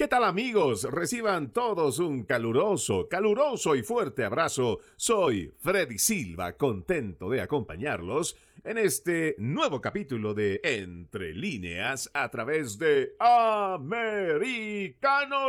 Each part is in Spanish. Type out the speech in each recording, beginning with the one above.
¿Qué tal amigos? Reciban todos un caluroso, caluroso y fuerte abrazo. Soy Freddy Silva, contento de acompañarlos en este nuevo capítulo de Entre líneas a través de Americano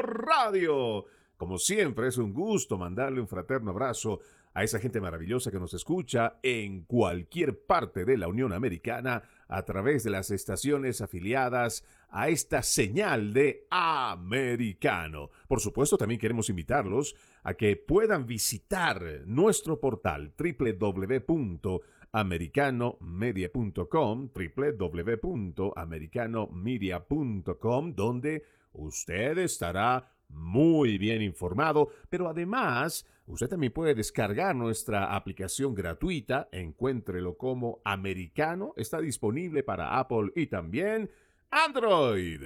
Radio. Como siempre, es un gusto mandarle un fraterno abrazo a esa gente maravillosa que nos escucha en cualquier parte de la Unión Americana a través de las estaciones afiliadas a esta señal de americano. Por supuesto, también queremos invitarlos a que puedan visitar nuestro portal www.americanomedia.com, www.americanomedia.com, donde usted estará muy bien informado, pero además usted también puede descargar nuestra aplicación gratuita, encuéntrelo como americano, está disponible para Apple y también Android.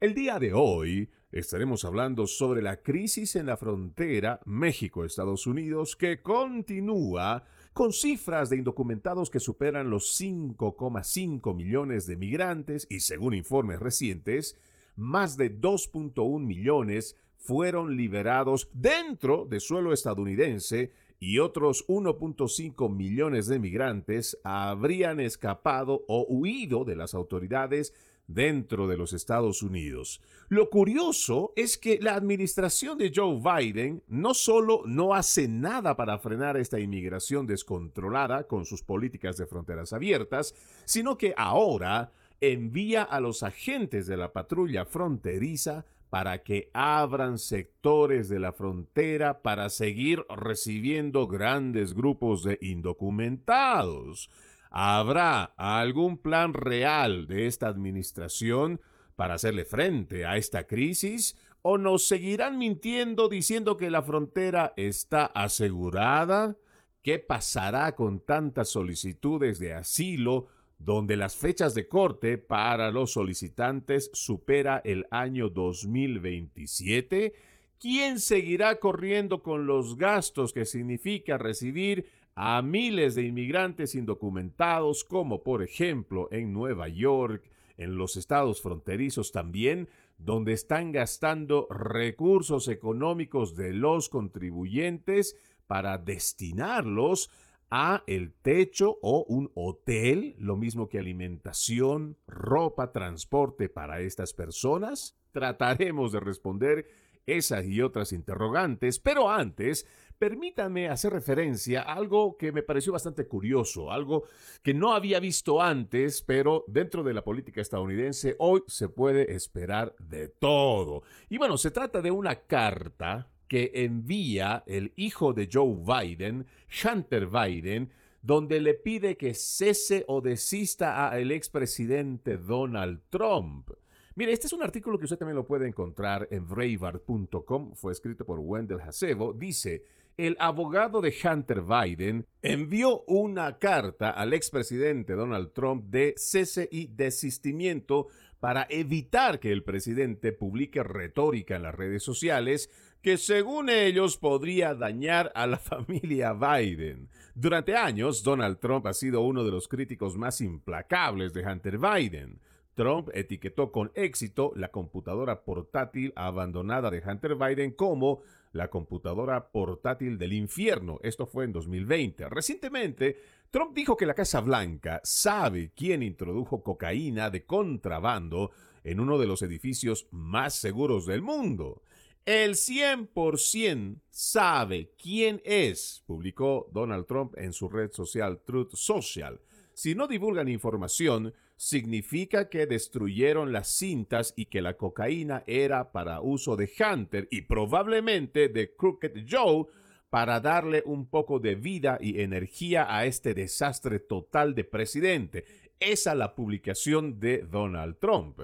El día de hoy estaremos hablando sobre la crisis en la frontera México-Estados Unidos que continúa con cifras de indocumentados que superan los 5,5 millones de migrantes y según informes recientes, más de 2.1 millones fueron liberados dentro de suelo estadounidense y otros 1.5 millones de migrantes habrían escapado o huido de las autoridades dentro de los Estados Unidos. Lo curioso es que la administración de Joe Biden no solo no hace nada para frenar esta inmigración descontrolada con sus políticas de fronteras abiertas, sino que ahora envía a los agentes de la patrulla fronteriza para que abran sectores de la frontera para seguir recibiendo grandes grupos de indocumentados. ¿Habrá algún plan real de esta administración para hacerle frente a esta crisis? ¿O nos seguirán mintiendo diciendo que la frontera está asegurada? ¿Qué pasará con tantas solicitudes de asilo donde las fechas de corte para los solicitantes supera el año 2027? ¿Quién seguirá corriendo con los gastos que significa recibir a miles de inmigrantes indocumentados, como por ejemplo en Nueva York, en los estados fronterizos también, donde están gastando recursos económicos de los contribuyentes para destinarlos a el techo o un hotel, lo mismo que alimentación, ropa, transporte para estas personas? Trataremos de responder esas y otras interrogantes, pero antes, permítanme hacer referencia a algo que me pareció bastante curioso, algo que no había visto antes, pero dentro de la política estadounidense hoy se puede esperar de todo. Y bueno, se trata de una carta que envía el hijo de Joe Biden, Hunter Biden, donde le pide que cese o desista al expresidente Donald Trump. Mire, este es un artículo que usted también lo puede encontrar en Breitbart.com, fue escrito por Wendell Hasebo. Dice, el abogado de Hunter Biden envió una carta al expresidente Donald Trump de cese y desistimiento para evitar que el presidente publique retórica en las redes sociales que según ellos podría dañar a la familia Biden. Durante años, Donald Trump ha sido uno de los críticos más implacables de Hunter Biden. Trump etiquetó con éxito la computadora portátil abandonada de Hunter Biden como la computadora portátil del infierno. Esto fue en 2020. Recientemente, Trump dijo que la Casa Blanca sabe quién introdujo cocaína de contrabando en uno de los edificios más seguros del mundo. El 100% sabe quién es, publicó Donald Trump en su red social Truth Social. Si no divulgan información, significa que destruyeron las cintas y que la cocaína era para uso de Hunter y probablemente de Crooked Joe para darle un poco de vida y energía a este desastre total de presidente. Esa es la publicación de Donald Trump.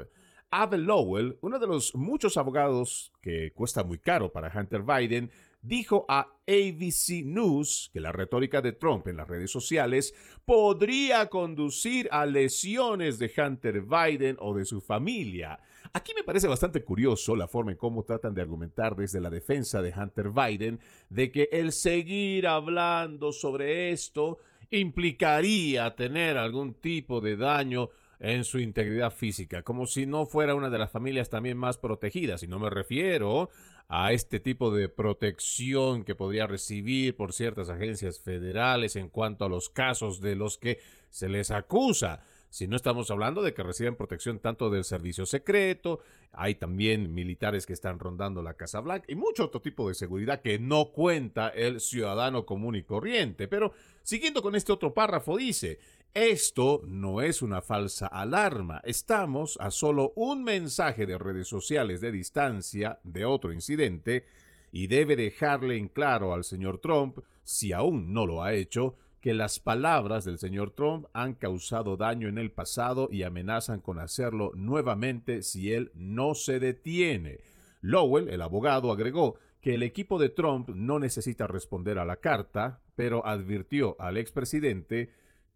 Abel Lowell, uno de los muchos abogados que cuesta muy caro para Hunter Biden, dijo a ABC News que la retórica de Trump en las redes sociales podría conducir a lesiones de Hunter Biden o de su familia. Aquí me parece bastante curioso la forma en cómo tratan de argumentar desde la defensa de Hunter Biden de que el seguir hablando sobre esto implicaría tener algún tipo de daño en su integridad física, como si no fuera una de las familias también más protegidas. Y no me refiero a este tipo de protección que podría recibir por ciertas agencias federales en cuanto a los casos de los que se les acusa. Si no estamos hablando de que reciben protección tanto del servicio secreto, hay también militares que están rondando la Casa Blanca y mucho otro tipo de seguridad que no cuenta el ciudadano común y corriente. Pero siguiendo con este otro párrafo dice, esto no es una falsa alarma. Estamos a solo un mensaje de redes sociales de distancia de otro incidente y debe dejarle en claro al señor Trump, si aún no lo ha hecho, que las palabras del señor Trump han causado daño en el pasado y amenazan con hacerlo nuevamente si él no se detiene. Lowell, el abogado, agregó que el equipo de Trump no necesita responder a la carta, pero advirtió al expresidente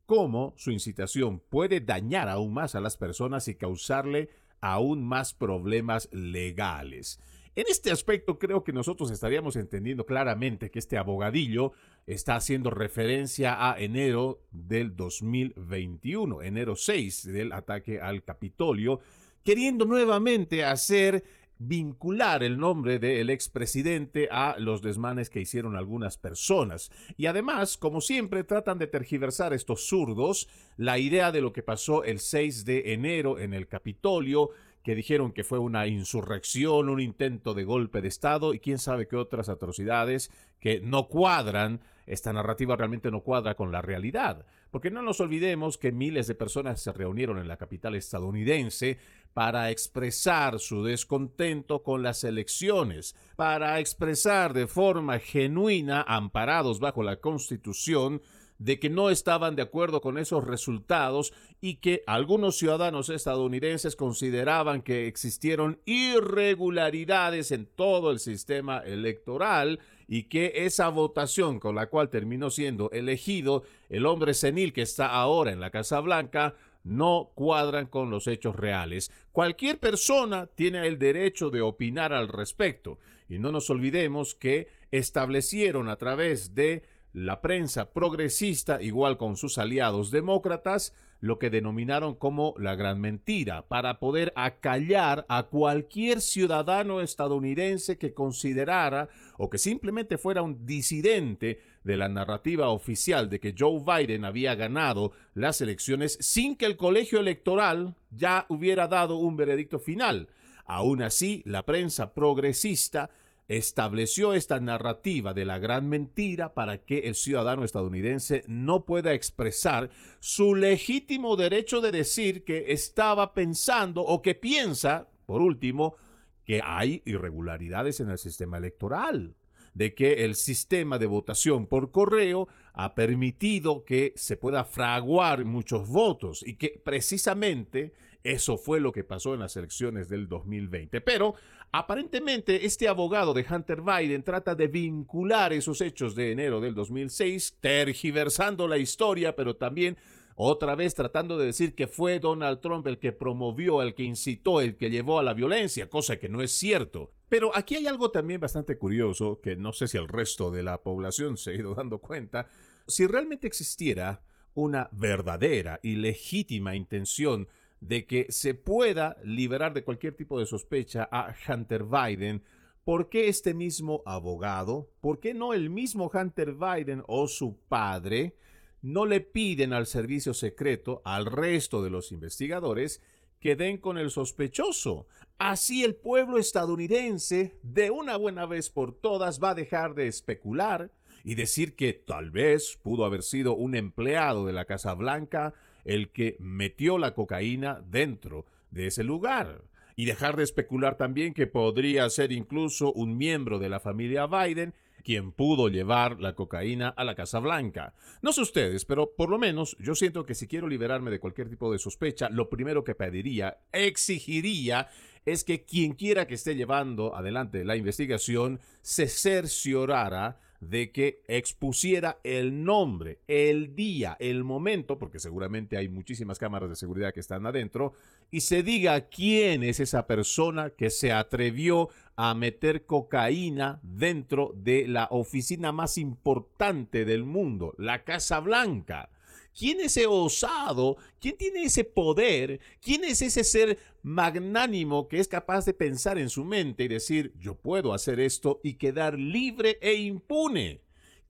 cómo su incitación puede dañar aún más a las personas y causarle aún más problemas legales. En este aspecto creo que nosotros estaríamos entendiendo claramente que este abogadillo está haciendo referencia a enero del 2021, enero 6 del ataque al Capitolio, queriendo nuevamente hacer vincular el nombre del expresidente a los desmanes que hicieron algunas personas. Y además, como siempre, tratan de tergiversar estos zurdos la idea de lo que pasó el 6 de enero en el Capitolio, que dijeron que fue una insurrección, un intento de golpe de Estado y quién sabe qué otras atrocidades que no cuadran, esta narrativa realmente no cuadra con la realidad. Porque no nos olvidemos que miles de personas se reunieron en la capital estadounidense para expresar su descontento con las elecciones, para expresar de forma genuina, amparados bajo la Constitución, de que no estaban de acuerdo con esos resultados y que algunos ciudadanos estadounidenses consideraban que existieron irregularidades en todo el sistema electoral y que esa votación con la cual terminó siendo elegido el hombre senil que está ahora en la Casa Blanca no cuadran con los hechos reales. Cualquier persona tiene el derecho de opinar al respecto y no nos olvidemos que establecieron a través de la prensa progresista, igual con sus aliados demócratas, lo que denominaron como la gran mentira, para poder acallar a cualquier ciudadano estadounidense que considerara o que simplemente fuera un disidente de la narrativa oficial de que Joe Biden había ganado las elecciones sin que el colegio electoral ya hubiera dado un veredicto final. Aún así, la prensa progresista estableció esta narrativa de la gran mentira para que el ciudadano estadounidense no pueda expresar su legítimo derecho de decir que estaba pensando o que piensa, por último, que hay irregularidades en el sistema electoral, de que el sistema de votación por correo ha permitido que se pueda fraguar muchos votos y que precisamente eso fue lo que pasó en las elecciones del 2020. Pero aparentemente este abogado de Hunter Biden trata de vincular esos hechos de enero del 2006, tergiversando la historia, pero también otra vez tratando de decir que fue Donald Trump el que promovió, el que incitó, el que llevó a la violencia, cosa que no es cierto. Pero aquí hay algo también bastante curioso, que no sé si el resto de la población se ha ido dando cuenta, si realmente existiera una verdadera y legítima intención de que se pueda liberar de cualquier tipo de sospecha a Hunter Biden, ¿por qué este mismo abogado, por qué no el mismo Hunter Biden o su padre, no le piden al servicio secreto, al resto de los investigadores, que den con el sospechoso. Así el pueblo estadounidense, de una buena vez por todas, va a dejar de especular y decir que tal vez pudo haber sido un empleado de la Casa Blanca el que metió la cocaína dentro de ese lugar. Y dejar de especular también que podría ser incluso un miembro de la familia Biden quien pudo llevar la cocaína a la Casa Blanca. No sé ustedes, pero por lo menos yo siento que si quiero liberarme de cualquier tipo de sospecha, lo primero que pediría, exigiría, es que quien quiera que esté llevando adelante la investigación se cerciorara de que expusiera el nombre, el día, el momento, porque seguramente hay muchísimas cámaras de seguridad que están adentro, y se diga quién es esa persona que se atrevió a meter cocaína dentro de la oficina más importante del mundo, la Casa Blanca. ¿Quién es ese osado? ¿Quién tiene ese poder? ¿Quién es ese ser magnánimo que es capaz de pensar en su mente y decir, yo puedo hacer esto y quedar libre e impune?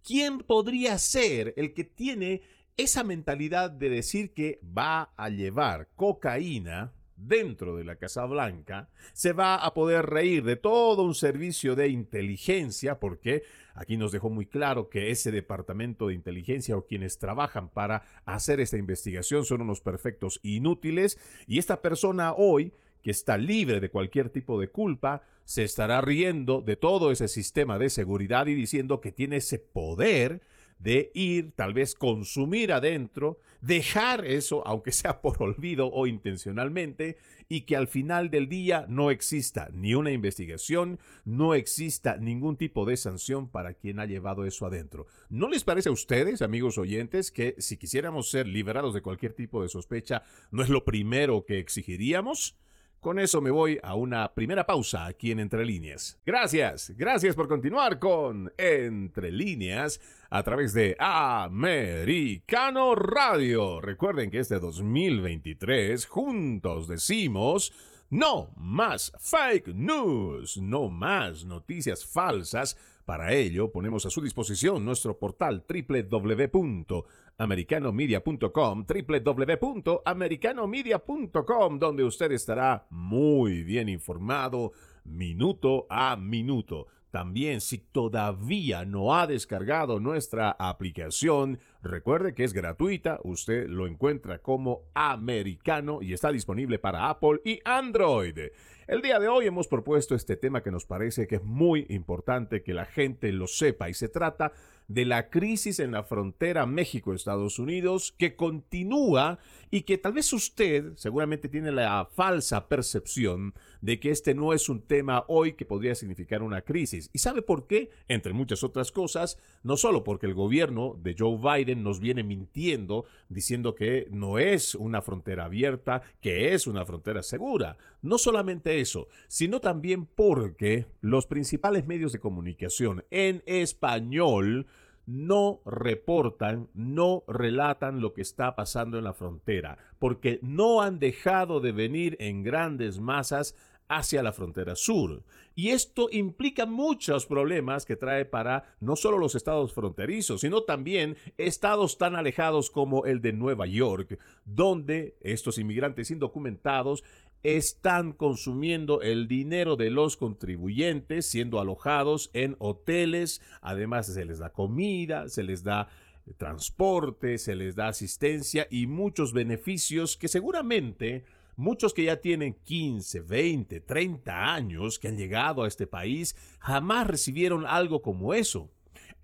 ¿Quién podría ser el que tiene esa mentalidad de decir que va a llevar cocaína dentro de la Casa Blanca, se va a poder reír de todo un servicio de inteligencia, porque aquí nos dejó muy claro que ese departamento de inteligencia o quienes trabajan para hacer esta investigación son unos perfectos inútiles, y esta persona hoy que está libre de cualquier tipo de culpa, se estará riendo de todo ese sistema de seguridad y diciendo que tiene ese poder de ir, tal vez consumir adentro, dejar eso, aunque sea por olvido o intencionalmente, y que al final del día no exista ni una investigación, no exista ningún tipo de sanción para quien ha llevado eso adentro. ¿No les parece a ustedes, amigos oyentes, que si quisiéramos ser liberados de cualquier tipo de sospecha, no es lo primero que exigiríamos? Con eso me voy a una primera pausa aquí en Entre Líneas. Gracias, gracias por continuar con Entre Líneas a través de Americano Radio. Recuerden que este 2023 juntos decimos... No más fake news, no más noticias falsas. Para ello ponemos a su disposición nuestro portal www americanomedia.com, www.americanomedia.com, donde usted estará muy bien informado minuto a minuto. También si todavía no ha descargado nuestra aplicación, recuerde que es gratuita, usted lo encuentra como americano y está disponible para Apple y Android. El día de hoy hemos propuesto este tema que nos parece que es muy importante que la gente lo sepa y se trata de la crisis en la frontera México-Estados Unidos que continúa y que tal vez usted seguramente tiene la falsa percepción de que este no es un tema hoy que podría significar una crisis. ¿Y sabe por qué? Entre muchas otras cosas, no solo porque el gobierno de Joe Biden nos viene mintiendo diciendo que no es una frontera abierta, que es una frontera segura. No solamente eso, sino también porque los principales medios de comunicación en español no reportan, no relatan lo que está pasando en la frontera, porque no han dejado de venir en grandes masas hacia la frontera sur. Y esto implica muchos problemas que trae para no solo los estados fronterizos, sino también estados tan alejados como el de Nueva York, donde estos inmigrantes indocumentados están consumiendo el dinero de los contribuyentes, siendo alojados en hoteles, además se les da comida, se les da transporte, se les da asistencia y muchos beneficios que seguramente muchos que ya tienen 15, 20, 30 años que han llegado a este país jamás recibieron algo como eso.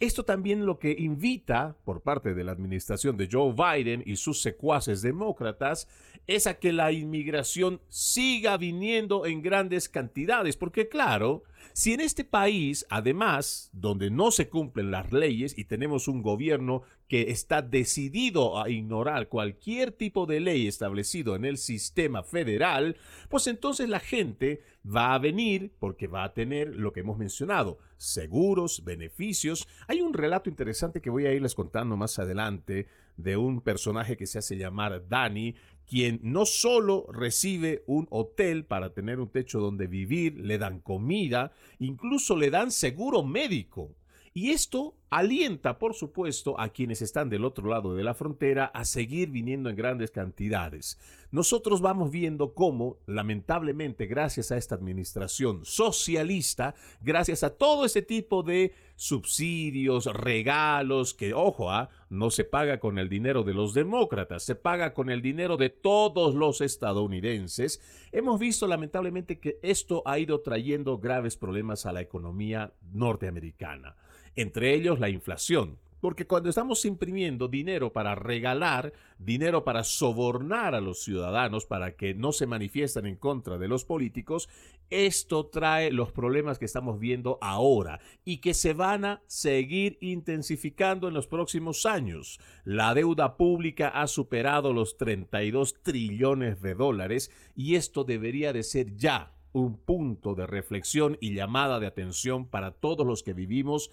Esto también lo que invita por parte de la administración de Joe Biden y sus secuaces demócratas es a que la inmigración siga viniendo en grandes cantidades, porque claro, si en este país, además, donde no se cumplen las leyes y tenemos un gobierno que está decidido a ignorar cualquier tipo de ley establecido en el sistema federal, pues entonces la gente va a venir porque va a tener lo que hemos mencionado, seguros, beneficios. Hay un relato interesante que voy a irles contando más adelante de un personaje que se hace llamar Danny, quien no solo recibe un hotel para tener un techo donde vivir, le dan comida, incluso le dan seguro médico. Y esto alienta, por supuesto, a quienes están del otro lado de la frontera a seguir viniendo en grandes cantidades. Nosotros vamos viendo cómo, lamentablemente, gracias a esta administración socialista, gracias a todo ese tipo de subsidios, regalos, que, ojo, ¿ah? no se paga con el dinero de los demócratas, se paga con el dinero de todos los estadounidenses, hemos visto lamentablemente que esto ha ido trayendo graves problemas a la economía norteamericana entre ellos la inflación. Porque cuando estamos imprimiendo dinero para regalar, dinero para sobornar a los ciudadanos para que no se manifiesten en contra de los políticos, esto trae los problemas que estamos viendo ahora y que se van a seguir intensificando en los próximos años. La deuda pública ha superado los 32 trillones de dólares y esto debería de ser ya un punto de reflexión y llamada de atención para todos los que vivimos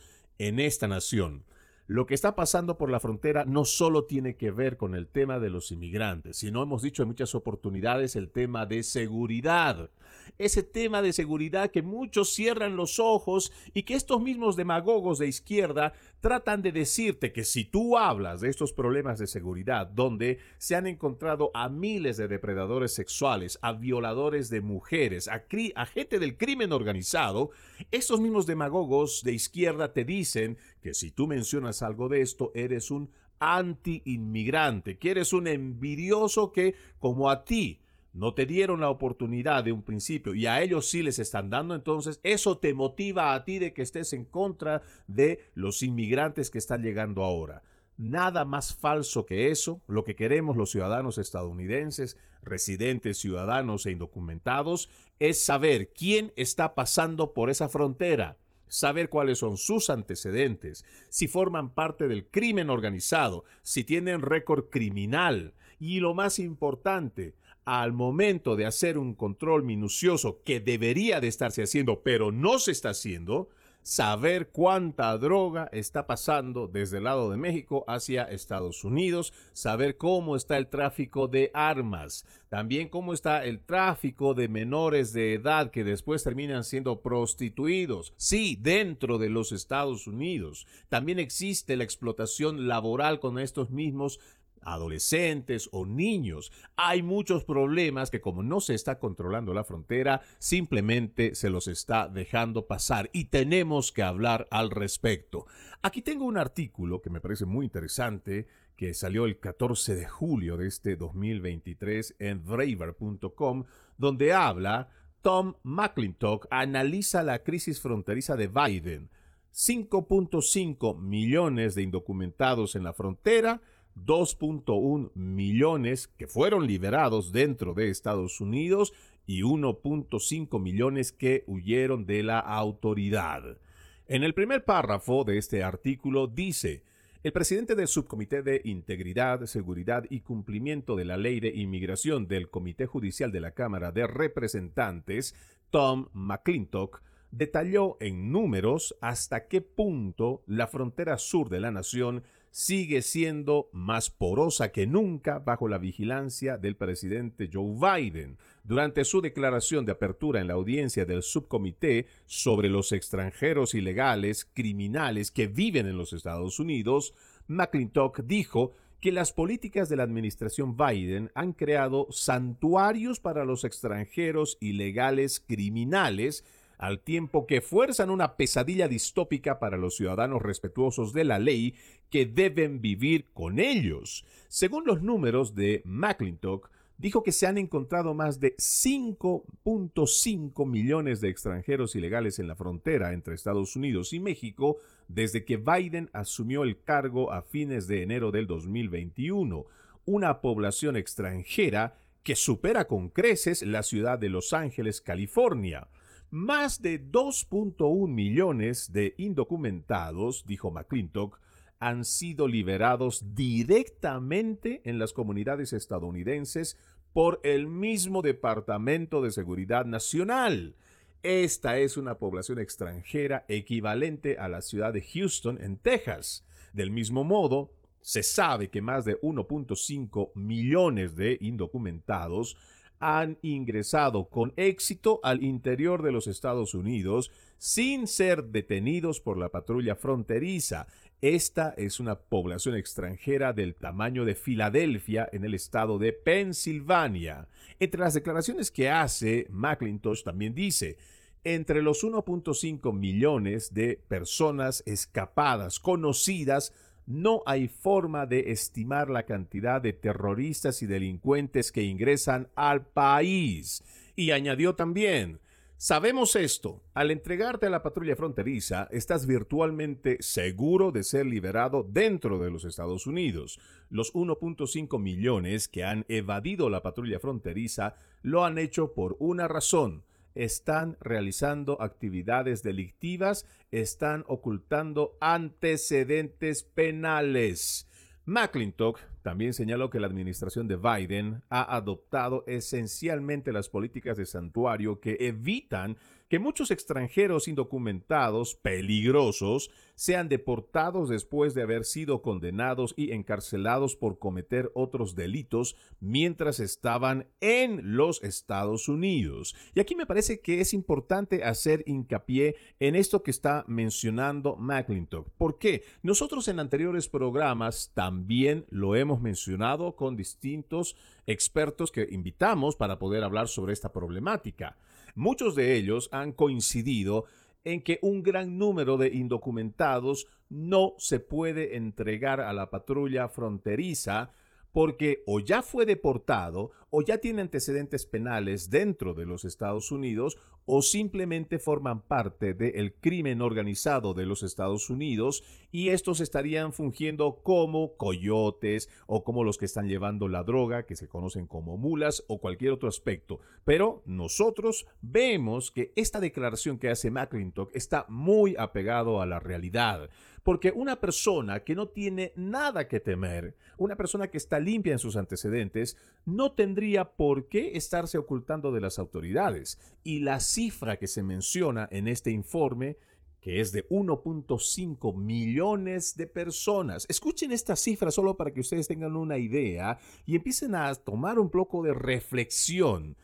en esta nación. lo que está pasando por la frontera no solo tiene que ver con el tema de los inmigrantes, sino hemos dicho en muchas oportunidades el tema de seguridad. Ese tema de seguridad que muchos cierran los ojos y que estos mismos demagogos de izquierda tratan de decirte que si tú hablas de estos problemas de seguridad, donde se han encontrado a miles de depredadores sexuales, a violadores de mujeres, a, a gente del crimen organizado, estos mismos demagogos de izquierda te dicen que si tú mencionas algo de esto, eres un anti-inmigrante, que eres un envidioso que, como a ti, no te dieron la oportunidad de un principio y a ellos sí les están dando, entonces eso te motiva a ti de que estés en contra de los inmigrantes que están llegando ahora. Nada más falso que eso, lo que queremos los ciudadanos estadounidenses, residentes, ciudadanos e indocumentados, es saber quién está pasando por esa frontera saber cuáles son sus antecedentes, si forman parte del crimen organizado, si tienen récord criminal y lo más importante, al momento de hacer un control minucioso que debería de estarse haciendo, pero no se está haciendo, saber cuánta droga está pasando desde el lado de México hacia Estados Unidos, saber cómo está el tráfico de armas, también cómo está el tráfico de menores de edad que después terminan siendo prostituidos. Sí, dentro de los Estados Unidos. También existe la explotación laboral con estos mismos adolescentes o niños. Hay muchos problemas que como no se está controlando la frontera, simplemente se los está dejando pasar y tenemos que hablar al respecto. Aquí tengo un artículo que me parece muy interesante que salió el 14 de julio de este 2023 en braver.com, donde habla Tom McClintock analiza la crisis fronteriza de Biden. 5.5 millones de indocumentados en la frontera 2.1 millones que fueron liberados dentro de Estados Unidos y 1.5 millones que huyeron de la autoridad. En el primer párrafo de este artículo dice, el presidente del Subcomité de Integridad, Seguridad y Cumplimiento de la Ley de Inmigración del Comité Judicial de la Cámara de Representantes, Tom McClintock, detalló en números hasta qué punto la frontera sur de la nación sigue siendo más porosa que nunca bajo la vigilancia del presidente Joe Biden. Durante su declaración de apertura en la audiencia del subcomité sobre los extranjeros ilegales criminales que viven en los Estados Unidos, McClintock dijo que las políticas de la administración Biden han creado santuarios para los extranjeros ilegales criminales al tiempo que fuerzan una pesadilla distópica para los ciudadanos respetuosos de la ley que deben vivir con ellos. Según los números de McClintock, dijo que se han encontrado más de 5.5 millones de extranjeros ilegales en la frontera entre Estados Unidos y México desde que Biden asumió el cargo a fines de enero del 2021, una población extranjera que supera con creces la ciudad de Los Ángeles, California. Más de 2.1 millones de indocumentados, dijo McClintock, han sido liberados directamente en las comunidades estadounidenses por el mismo Departamento de Seguridad Nacional. Esta es una población extranjera equivalente a la ciudad de Houston, en Texas. Del mismo modo, se sabe que más de 1.5 millones de indocumentados han ingresado con éxito al interior de los Estados Unidos sin ser detenidos por la patrulla fronteriza. Esta es una población extranjera del tamaño de Filadelfia en el estado de Pensilvania. Entre las declaraciones que hace, McIntosh también dice, entre los 1.5 millones de personas escapadas conocidas no hay forma de estimar la cantidad de terroristas y delincuentes que ingresan al país. Y añadió también, Sabemos esto, al entregarte a la patrulla fronteriza, estás virtualmente seguro de ser liberado dentro de los Estados Unidos. Los 1.5 millones que han evadido la patrulla fronteriza lo han hecho por una razón, están realizando actividades delictivas, están ocultando antecedentes penales. McClintock también señaló que la administración de Biden ha adoptado esencialmente las políticas de santuario que evitan que muchos extranjeros indocumentados peligrosos sean deportados después de haber sido condenados y encarcelados por cometer otros delitos mientras estaban en los Estados Unidos. Y aquí me parece que es importante hacer hincapié en esto que está mencionando McClintock. ¿Por qué? Nosotros en anteriores programas también lo hemos mencionado con distintos expertos que invitamos para poder hablar sobre esta problemática. Muchos de ellos han coincidido en que un gran número de indocumentados no se puede entregar a la patrulla fronteriza porque o ya fue deportado o ya tiene antecedentes penales dentro de los Estados Unidos o simplemente forman parte del crimen organizado de los Estados Unidos y estos estarían fungiendo como coyotes o como los que están llevando la droga, que se conocen como mulas o cualquier otro aspecto. Pero nosotros vemos que esta declaración que hace McClintock está muy apegado a la realidad. Porque una persona que no tiene nada que temer, una persona que está limpia en sus antecedentes, no tendría por qué estarse ocultando de las autoridades. Y la cifra que se menciona en este informe que es de 1.5 millones de personas. Escuchen esta cifra solo para que ustedes tengan una idea y empiecen a tomar un poco de reflexión.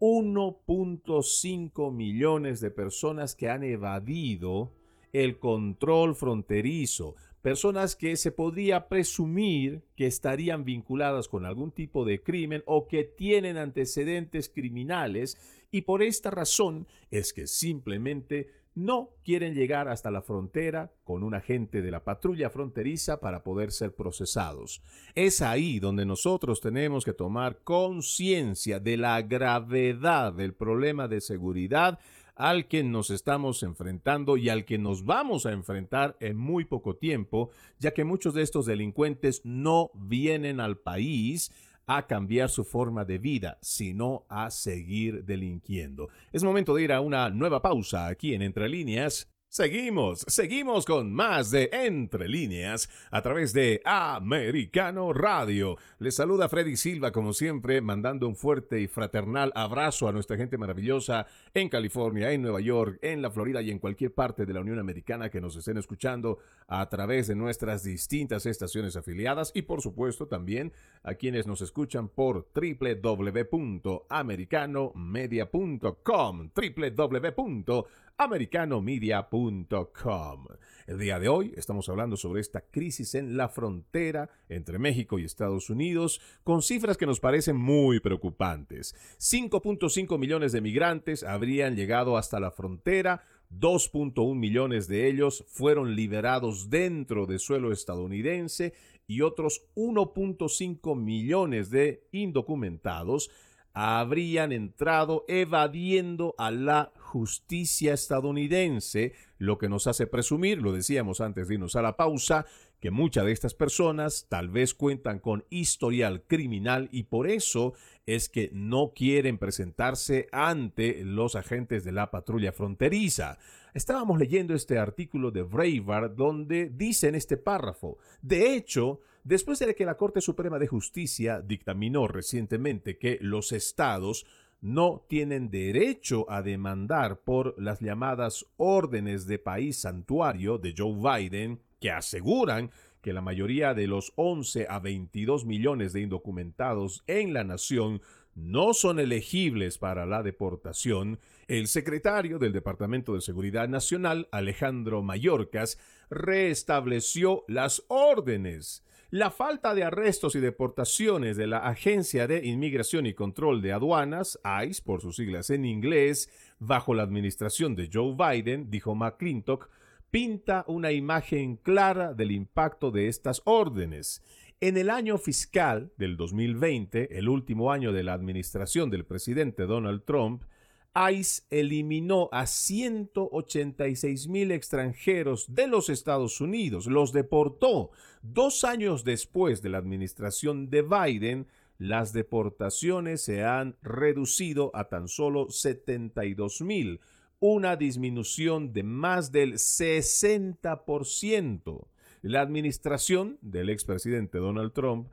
1.5 millones de personas que han evadido el control fronterizo, personas que se podría presumir que estarían vinculadas con algún tipo de crimen o que tienen antecedentes criminales y por esta razón es que simplemente no quieren llegar hasta la frontera con un agente de la patrulla fronteriza para poder ser procesados. Es ahí donde nosotros tenemos que tomar conciencia de la gravedad del problema de seguridad al que nos estamos enfrentando y al que nos vamos a enfrentar en muy poco tiempo, ya que muchos de estos delincuentes no vienen al país a cambiar su forma de vida, sino a seguir delinquiendo. Es momento de ir a una nueva pausa aquí en Entre Líneas Seguimos, seguimos con más de Entre líneas a través de Americano Radio. Les saluda Freddy Silva como siempre, mandando un fuerte y fraternal abrazo a nuestra gente maravillosa en California, en Nueva York, en la Florida y en cualquier parte de la Unión Americana que nos estén escuchando a través de nuestras distintas estaciones afiliadas y por supuesto también a quienes nos escuchan por www.americanomedia.com www americanomedia.com. El día de hoy estamos hablando sobre esta crisis en la frontera entre México y Estados Unidos, con cifras que nos parecen muy preocupantes. 5.5 millones de migrantes habrían llegado hasta la frontera, 2.1 millones de ellos fueron liberados dentro de suelo estadounidense y otros 1.5 millones de indocumentados habrían entrado evadiendo a la justicia estadounidense, lo que nos hace presumir, lo decíamos antes de irnos a la pausa, que muchas de estas personas tal vez cuentan con historial criminal y por eso es que no quieren presentarse ante los agentes de la patrulla fronteriza. Estábamos leyendo este artículo de Breitbart donde dice en este párrafo, de hecho, después de que la Corte Suprema de Justicia dictaminó recientemente que los estados no tienen derecho a demandar por las llamadas órdenes de país santuario de Joe Biden, que aseguran que la mayoría de los 11 a 22 millones de indocumentados en la nación no son elegibles para la deportación, el secretario del Departamento de Seguridad Nacional, Alejandro Mayorkas, restableció las órdenes la falta de arrestos y deportaciones de la Agencia de Inmigración y Control de Aduanas, ICE por sus siglas en inglés, bajo la administración de Joe Biden, dijo McClintock, pinta una imagen clara del impacto de estas órdenes. En el año fiscal del 2020, el último año de la administración del presidente Donald Trump, ICE eliminó a 186 mil extranjeros de los Estados Unidos, los deportó. Dos años después de la administración de Biden, las deportaciones se han reducido a tan solo 72 mil, una disminución de más del 60%. La administración del expresidente Donald Trump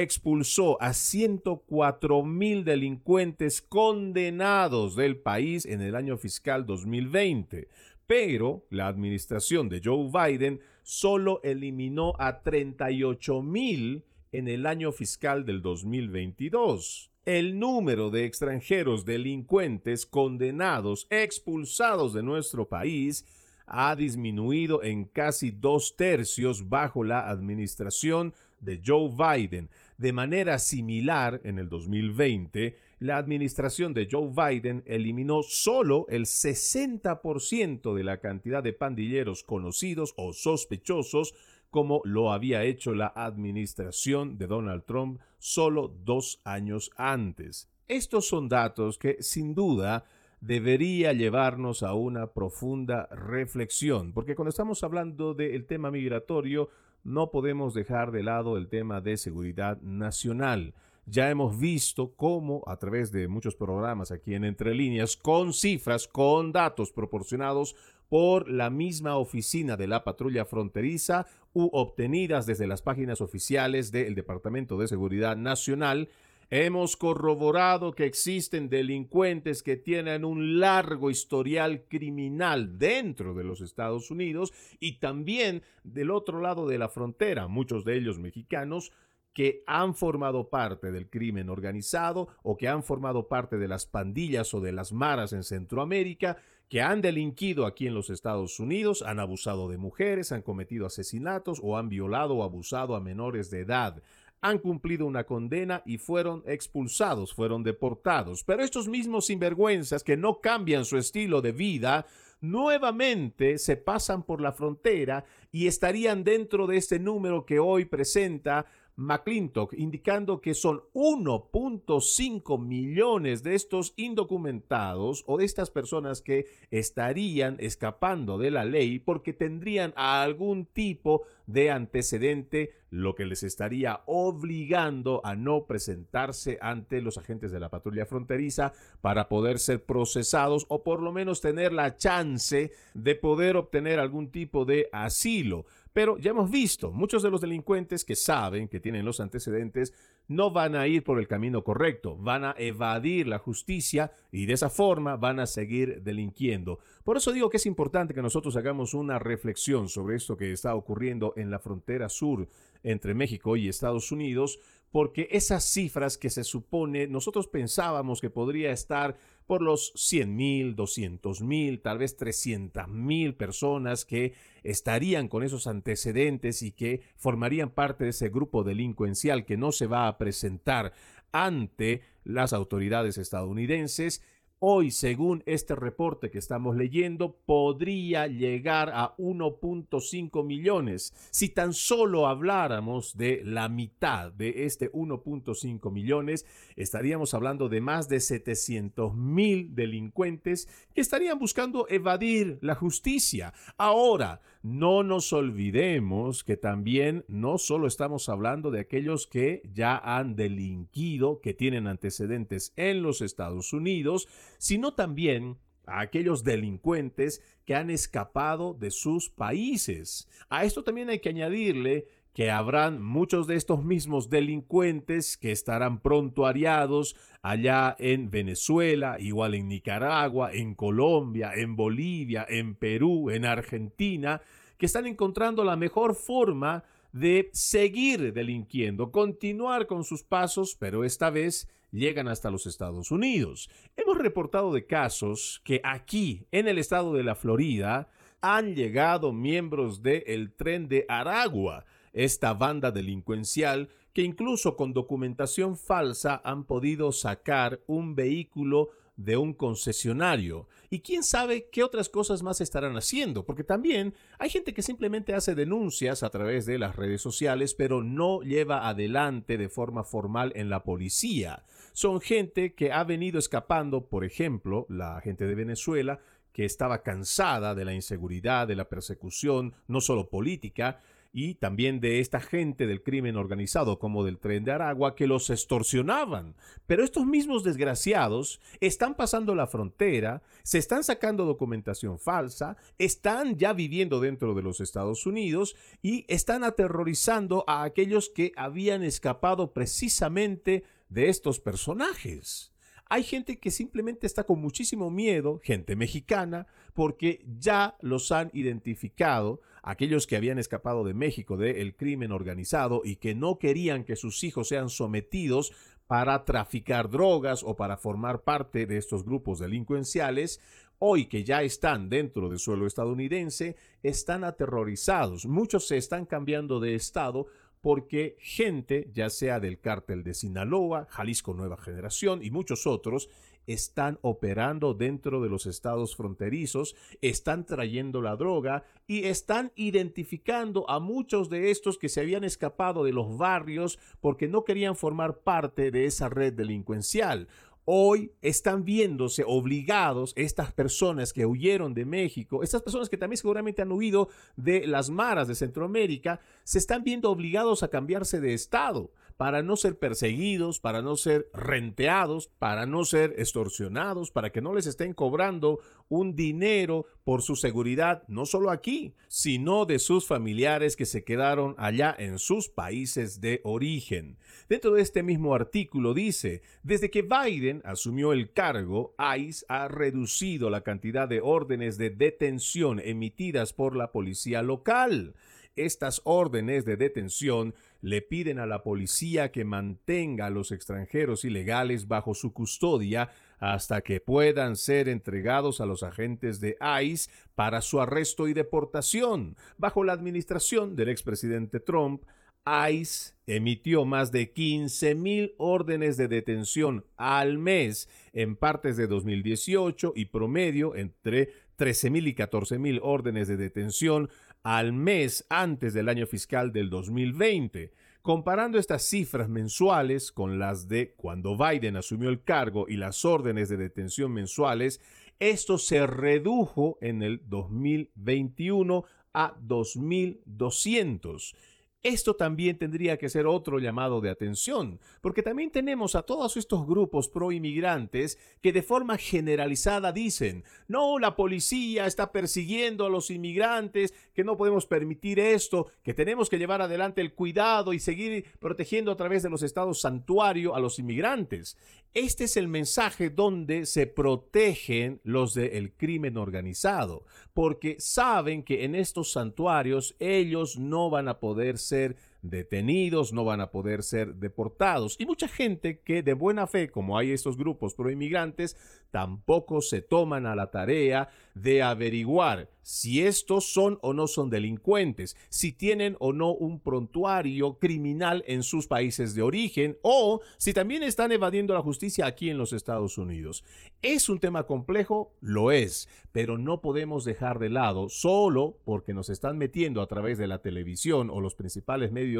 expulsó a 104 mil delincuentes condenados del país en el año fiscal 2020. Pero la administración de Joe Biden solo eliminó a 38 mil en el año fiscal del 2022. El número de extranjeros delincuentes condenados, expulsados de nuestro país, ha disminuido en casi dos tercios bajo la administración de Joe Biden. De manera similar, en el 2020, la administración de Joe Biden eliminó solo el 60% de la cantidad de pandilleros conocidos o sospechosos como lo había hecho la administración de Donald Trump solo dos años antes. Estos son datos que sin duda debería llevarnos a una profunda reflexión, porque cuando estamos hablando del tema migratorio, no podemos dejar de lado el tema de seguridad nacional. Ya hemos visto cómo a través de muchos programas aquí en Entre Líneas, con cifras, con datos proporcionados por la misma oficina de la patrulla fronteriza u obtenidas desde las páginas oficiales del Departamento de Seguridad Nacional, Hemos corroborado que existen delincuentes que tienen un largo historial criminal dentro de los Estados Unidos y también del otro lado de la frontera, muchos de ellos mexicanos, que han formado parte del crimen organizado o que han formado parte de las pandillas o de las maras en Centroamérica, que han delinquido aquí en los Estados Unidos, han abusado de mujeres, han cometido asesinatos o han violado o abusado a menores de edad han cumplido una condena y fueron expulsados, fueron deportados. Pero estos mismos sinvergüenzas que no cambian su estilo de vida, nuevamente se pasan por la frontera y estarían dentro de este número que hoy presenta McClintock, indicando que son 1.5 millones de estos indocumentados o de estas personas que estarían escapando de la ley porque tendrían algún tipo de antecedente, lo que les estaría obligando a no presentarse ante los agentes de la patrulla fronteriza para poder ser procesados o por lo menos tener la chance de poder obtener algún tipo de asilo. Pero ya hemos visto, muchos de los delincuentes que saben que tienen los antecedentes no van a ir por el camino correcto, van a evadir la justicia y de esa forma van a seguir delinquiendo. Por eso digo que es importante que nosotros hagamos una reflexión sobre esto que está ocurriendo en la frontera sur entre México y Estados Unidos, porque esas cifras que se supone nosotros pensábamos que podría estar por los 100 mil, 200 mil, tal vez 300 mil personas que estarían con esos antecedentes y que formarían parte de ese grupo delincuencial que no se va a presentar ante las autoridades estadounidenses hoy, según este reporte que estamos leyendo, podría llegar a 1.5 millones. Si tan solo habláramos de la mitad de este 1.5 millones, estaríamos hablando de más de 700 mil delincuentes que estarían buscando evadir la justicia. Ahora, no nos olvidemos que también no solo estamos hablando de aquellos que ya han delinquido, que tienen antecedentes en los Estados Unidos, sino también a aquellos delincuentes que han escapado de sus países. A esto también hay que añadirle que habrán muchos de estos mismos delincuentes que estarán pronto ariados allá en Venezuela, igual en Nicaragua, en Colombia, en Bolivia, en Perú, en Argentina, que están encontrando la mejor forma de seguir delinquiendo, continuar con sus pasos, pero esta vez llegan hasta los Estados Unidos. Hemos reportado de casos que aquí, en el estado de la Florida, han llegado miembros del tren de Aragua, esta banda delincuencial que incluso con documentación falsa han podido sacar un vehículo de un concesionario. Y quién sabe qué otras cosas más estarán haciendo, porque también hay gente que simplemente hace denuncias a través de las redes sociales, pero no lleva adelante de forma formal en la policía. Son gente que ha venido escapando, por ejemplo, la gente de Venezuela, que estaba cansada de la inseguridad, de la persecución, no solo política, y también de esta gente del crimen organizado como del tren de Aragua que los extorsionaban. Pero estos mismos desgraciados están pasando la frontera, se están sacando documentación falsa, están ya viviendo dentro de los Estados Unidos y están aterrorizando a aquellos que habían escapado precisamente de estos personajes. Hay gente que simplemente está con muchísimo miedo, gente mexicana, porque ya los han identificado, aquellos que habían escapado de México del crimen organizado y que no querían que sus hijos sean sometidos para traficar drogas o para formar parte de estos grupos delincuenciales, hoy que ya están dentro del suelo estadounidense, están aterrorizados. Muchos se están cambiando de estado porque gente, ya sea del cártel de Sinaloa, Jalisco Nueva Generación y muchos otros, están operando dentro de los estados fronterizos, están trayendo la droga y están identificando a muchos de estos que se habían escapado de los barrios porque no querían formar parte de esa red delincuencial. Hoy están viéndose obligados estas personas que huyeron de México, estas personas que también seguramente han huido de las maras de Centroamérica, se están viendo obligados a cambiarse de estado para no ser perseguidos, para no ser renteados, para no ser extorsionados, para que no les estén cobrando un dinero por su seguridad, no solo aquí, sino de sus familiares que se quedaron allá en sus países de origen. Dentro de este mismo artículo dice, desde que Biden asumió el cargo, ICE ha reducido la cantidad de órdenes de detención emitidas por la policía local. Estas órdenes de detención le piden a la policía que mantenga a los extranjeros ilegales bajo su custodia hasta que puedan ser entregados a los agentes de ICE para su arresto y deportación. Bajo la administración del expresidente Trump, ICE emitió más de 15.000 órdenes de detención al mes en partes de 2018 y promedio entre 13.000 y 14.000 órdenes de detención al mes antes del año fiscal del 2020. Comparando estas cifras mensuales con las de cuando Biden asumió el cargo y las órdenes de detención mensuales, esto se redujo en el 2021 a 2.200 esto también tendría que ser otro llamado de atención, porque también tenemos a todos estos grupos pro inmigrantes que de forma generalizada dicen, no, la policía está persiguiendo a los inmigrantes, que no podemos permitir esto, que tenemos que llevar adelante el cuidado y seguir protegiendo a través de los estados santuario a los inmigrantes. Este es el mensaje donde se protegen los del crimen organizado, porque saben que en estos santuarios ellos no van a poder ser detenidos, no van a poder ser deportados. Y mucha gente que de buena fe, como hay estos grupos pro inmigrantes, tampoco se toman a la tarea de averiguar si estos son o no son delincuentes, si tienen o no un prontuario criminal en sus países de origen o si también están evadiendo la justicia aquí en los Estados Unidos. ¿Es un tema complejo? Lo es, pero no podemos dejar de lado solo porque nos están metiendo a través de la televisión o los principales medios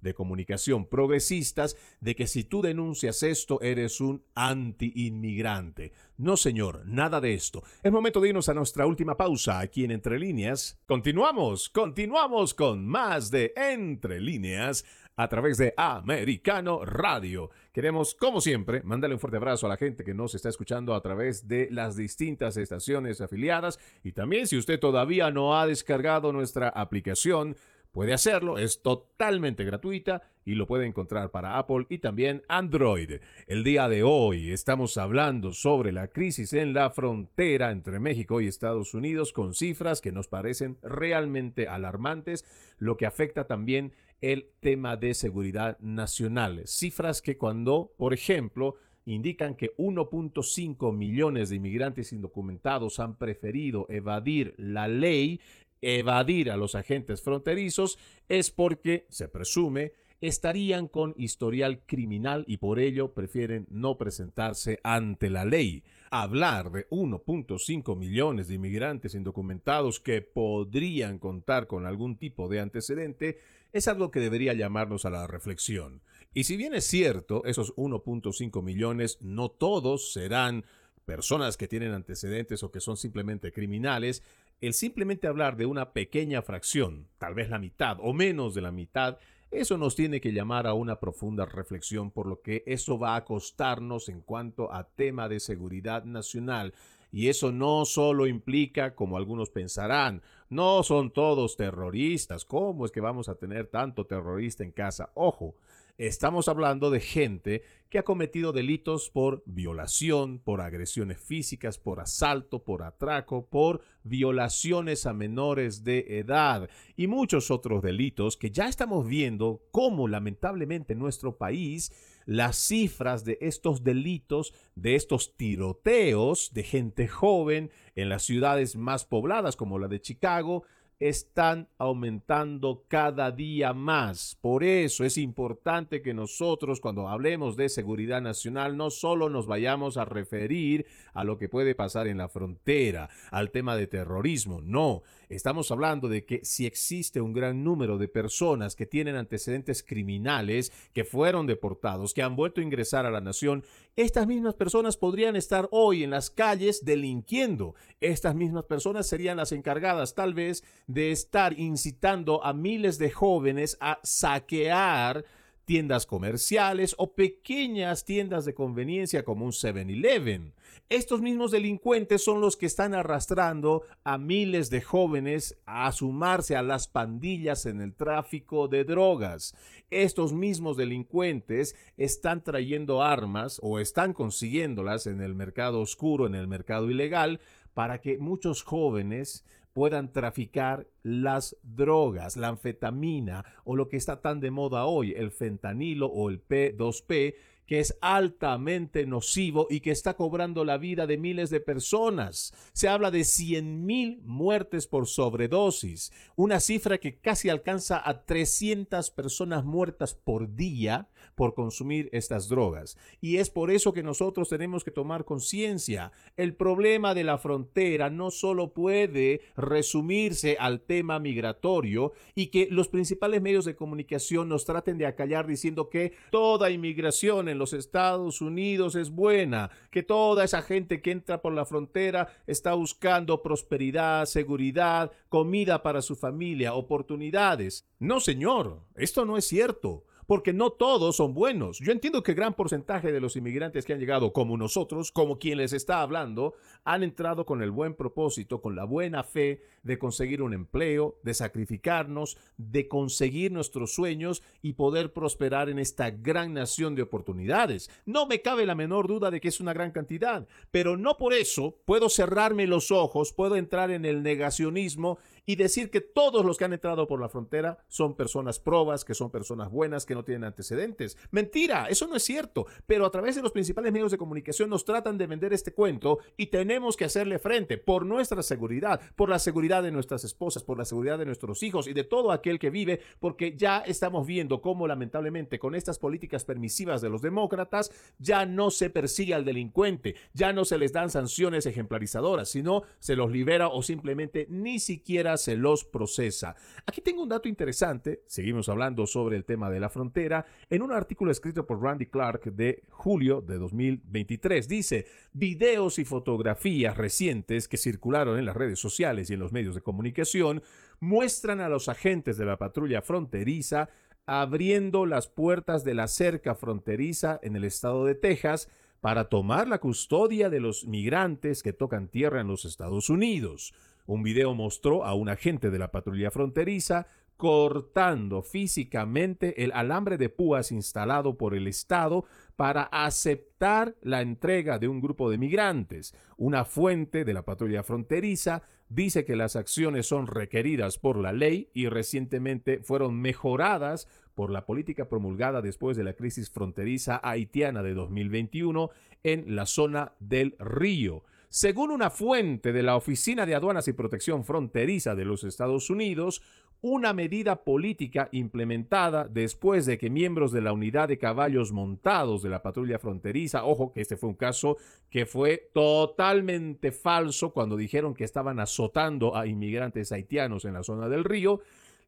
de comunicación progresistas de que si tú denuncias esto eres un anti-inmigrante. No, señor, nada de esto. Es momento de irnos a nuestra última pausa aquí en Entre Líneas. Continuamos, continuamos con más de Entre Líneas a través de Americano Radio. Queremos, como siempre, mandarle un fuerte abrazo a la gente que nos está escuchando a través de las distintas estaciones afiliadas y también si usted todavía no ha descargado nuestra aplicación, Puede hacerlo, es totalmente gratuita y lo puede encontrar para Apple y también Android. El día de hoy estamos hablando sobre la crisis en la frontera entre México y Estados Unidos con cifras que nos parecen realmente alarmantes, lo que afecta también el tema de seguridad nacional. Cifras que cuando, por ejemplo, indican que 1.5 millones de inmigrantes indocumentados han preferido evadir la ley evadir a los agentes fronterizos es porque, se presume, estarían con historial criminal y por ello prefieren no presentarse ante la ley. Hablar de 1.5 millones de inmigrantes indocumentados que podrían contar con algún tipo de antecedente es algo que debería llamarnos a la reflexión. Y si bien es cierto, esos 1.5 millones no todos serán personas que tienen antecedentes o que son simplemente criminales, el simplemente hablar de una pequeña fracción, tal vez la mitad o menos de la mitad, eso nos tiene que llamar a una profunda reflexión por lo que eso va a costarnos en cuanto a tema de seguridad nacional. Y eso no solo implica, como algunos pensarán, no son todos terroristas. ¿Cómo es que vamos a tener tanto terrorista en casa? Ojo, Estamos hablando de gente que ha cometido delitos por violación, por agresiones físicas, por asalto, por atraco, por violaciones a menores de edad y muchos otros delitos que ya estamos viendo cómo lamentablemente en nuestro país las cifras de estos delitos, de estos tiroteos de gente joven en las ciudades más pobladas como la de Chicago, están aumentando cada día más. Por eso es importante que nosotros cuando hablemos de seguridad nacional no solo nos vayamos a referir a lo que puede pasar en la frontera, al tema de terrorismo, no, estamos hablando de que si existe un gran número de personas que tienen antecedentes criminales, que fueron deportados, que han vuelto a ingresar a la nación, estas mismas personas podrían estar hoy en las calles delinquiendo. Estas mismas personas serían las encargadas tal vez de estar incitando a miles de jóvenes a saquear tiendas comerciales o pequeñas tiendas de conveniencia como un 7-Eleven. Estos mismos delincuentes son los que están arrastrando a miles de jóvenes a sumarse a las pandillas en el tráfico de drogas. Estos mismos delincuentes están trayendo armas o están consiguiéndolas en el mercado oscuro, en el mercado ilegal, para que muchos jóvenes puedan traficar las drogas, la anfetamina o lo que está tan de moda hoy, el fentanilo o el P2P, que es altamente nocivo y que está cobrando la vida de miles de personas. Se habla de 100 mil muertes por sobredosis, una cifra que casi alcanza a 300 personas muertas por día por consumir estas drogas. Y es por eso que nosotros tenemos que tomar conciencia. El problema de la frontera no solo puede resumirse al tema migratorio y que los principales medios de comunicación nos traten de acallar diciendo que toda inmigración en los Estados Unidos es buena, que toda esa gente que entra por la frontera está buscando prosperidad, seguridad, comida para su familia, oportunidades. No, señor, esto no es cierto porque no todos son buenos. Yo entiendo que gran porcentaje de los inmigrantes que han llegado, como nosotros, como quien les está hablando, han entrado con el buen propósito, con la buena fe de conseguir un empleo, de sacrificarnos, de conseguir nuestros sueños y poder prosperar en esta gran nación de oportunidades. No me cabe la menor duda de que es una gran cantidad, pero no por eso puedo cerrarme los ojos, puedo entrar en el negacionismo y decir que todos los que han entrado por la frontera son personas probas, que son personas buenas, que no tienen antecedentes. Mentira, eso no es cierto, pero a través de los principales medios de comunicación nos tratan de vender este cuento y tenemos que hacerle frente por nuestra seguridad, por la seguridad de nuestras esposas, por la seguridad de nuestros hijos y de todo aquel que vive, porque ya estamos viendo cómo lamentablemente con estas políticas permisivas de los demócratas ya no se persigue al delincuente, ya no se les dan sanciones ejemplarizadoras, sino se los libera o simplemente ni siquiera se los procesa. Aquí tengo un dato interesante, seguimos hablando sobre el tema de la frontera, en un artículo escrito por Randy Clark de julio de 2023. Dice, videos y fotografías recientes que circularon en las redes sociales y en los medios de comunicación muestran a los agentes de la patrulla fronteriza abriendo las puertas de la cerca fronteriza en el estado de Texas para tomar la custodia de los migrantes que tocan tierra en los Estados Unidos. Un video mostró a un agente de la patrulla fronteriza cortando físicamente el alambre de púas instalado por el Estado para aceptar la entrega de un grupo de migrantes. Una fuente de la patrulla fronteriza dice que las acciones son requeridas por la ley y recientemente fueron mejoradas por la política promulgada después de la crisis fronteriza haitiana de 2021 en la zona del río. Según una fuente de la Oficina de Aduanas y Protección Fronteriza de los Estados Unidos, una medida política implementada después de que miembros de la unidad de caballos montados de la patrulla fronteriza, ojo que este fue un caso que fue totalmente falso cuando dijeron que estaban azotando a inmigrantes haitianos en la zona del río,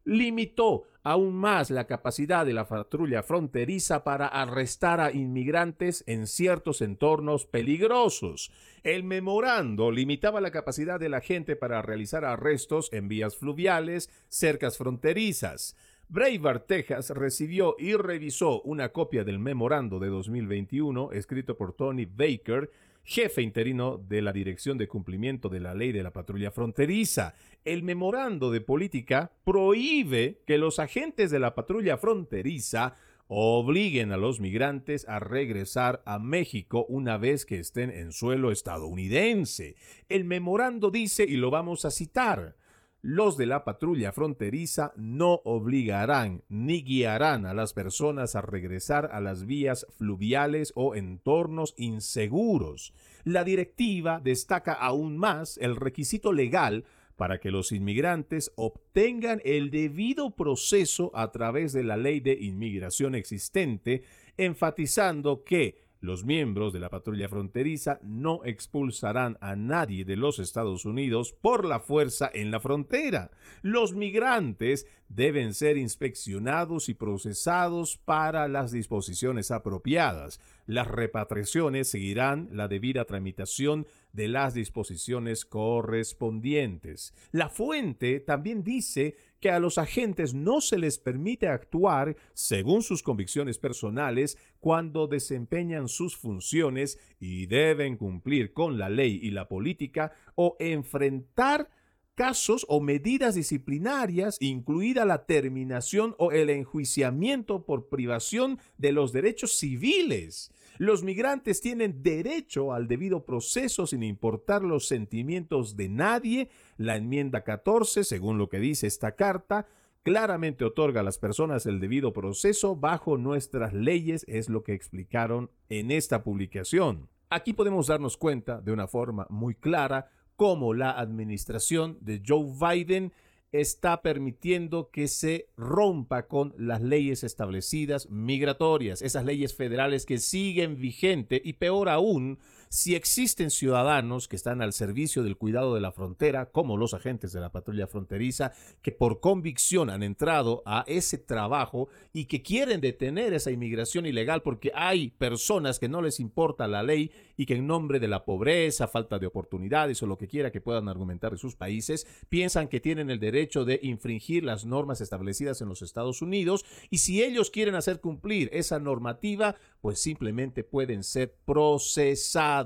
limitó aún más la capacidad de la patrulla fronteriza para arrestar a inmigrantes en ciertos entornos peligrosos. El memorando limitaba la capacidad de la gente para realizar arrestos en vías fluviales, cercas fronterizas. Breitbart, Texas, recibió y revisó una copia del memorando de 2021 escrito por Tony Baker, jefe interino de la Dirección de Cumplimiento de la Ley de la Patrulla Fronteriza. El memorando de política prohíbe que los agentes de la patrulla fronteriza obliguen a los migrantes a regresar a México una vez que estén en suelo estadounidense. El memorando dice, y lo vamos a citar, los de la patrulla fronteriza no obligarán ni guiarán a las personas a regresar a las vías fluviales o entornos inseguros. La directiva destaca aún más el requisito legal para que los inmigrantes obtengan el debido proceso a través de la ley de inmigración existente, enfatizando que los miembros de la patrulla fronteriza no expulsarán a nadie de los Estados Unidos por la fuerza en la frontera. Los migrantes deben ser inspeccionados y procesados para las disposiciones apropiadas. Las repatriaciones seguirán la debida tramitación de las disposiciones correspondientes. La fuente también dice que a los agentes no se les permite actuar según sus convicciones personales cuando desempeñan sus funciones y deben cumplir con la ley y la política o enfrentar casos o medidas disciplinarias, incluida la terminación o el enjuiciamiento por privación de los derechos civiles. Los migrantes tienen derecho al debido proceso sin importar los sentimientos de nadie. La enmienda 14, según lo que dice esta carta, claramente otorga a las personas el debido proceso bajo nuestras leyes, es lo que explicaron en esta publicación. Aquí podemos darnos cuenta de una forma muy clara cómo la administración de Joe Biden está permitiendo que se rompa con las leyes establecidas migratorias, esas leyes federales que siguen vigente y peor aún, si existen ciudadanos que están al servicio del cuidado de la frontera, como los agentes de la patrulla fronteriza, que por convicción han entrado a ese trabajo y que quieren detener esa inmigración ilegal porque hay personas que no les importa la ley y que en nombre de la pobreza, falta de oportunidades o lo que quiera que puedan argumentar de sus países, piensan que tienen el derecho de infringir las normas establecidas en los Estados Unidos y si ellos quieren hacer cumplir esa normativa, pues simplemente pueden ser procesados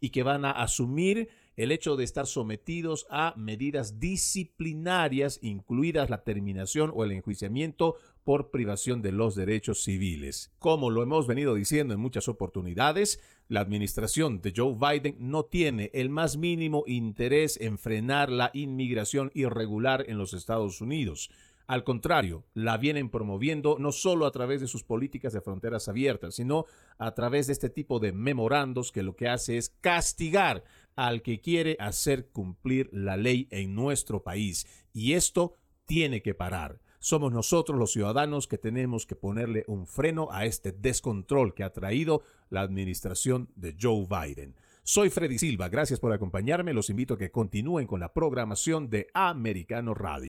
y que van a asumir el hecho de estar sometidos a medidas disciplinarias, incluidas la terminación o el enjuiciamiento por privación de los derechos civiles. Como lo hemos venido diciendo en muchas oportunidades, la administración de Joe Biden no tiene el más mínimo interés en frenar la inmigración irregular en los Estados Unidos. Al contrario, la vienen promoviendo no solo a través de sus políticas de fronteras abiertas, sino a través de este tipo de memorandos que lo que hace es castigar al que quiere hacer cumplir la ley en nuestro país. Y esto tiene que parar. Somos nosotros los ciudadanos que tenemos que ponerle un freno a este descontrol que ha traído la administración de Joe Biden. Soy Freddy Silva, gracias por acompañarme, los invito a que continúen con la programación de Americano Radio.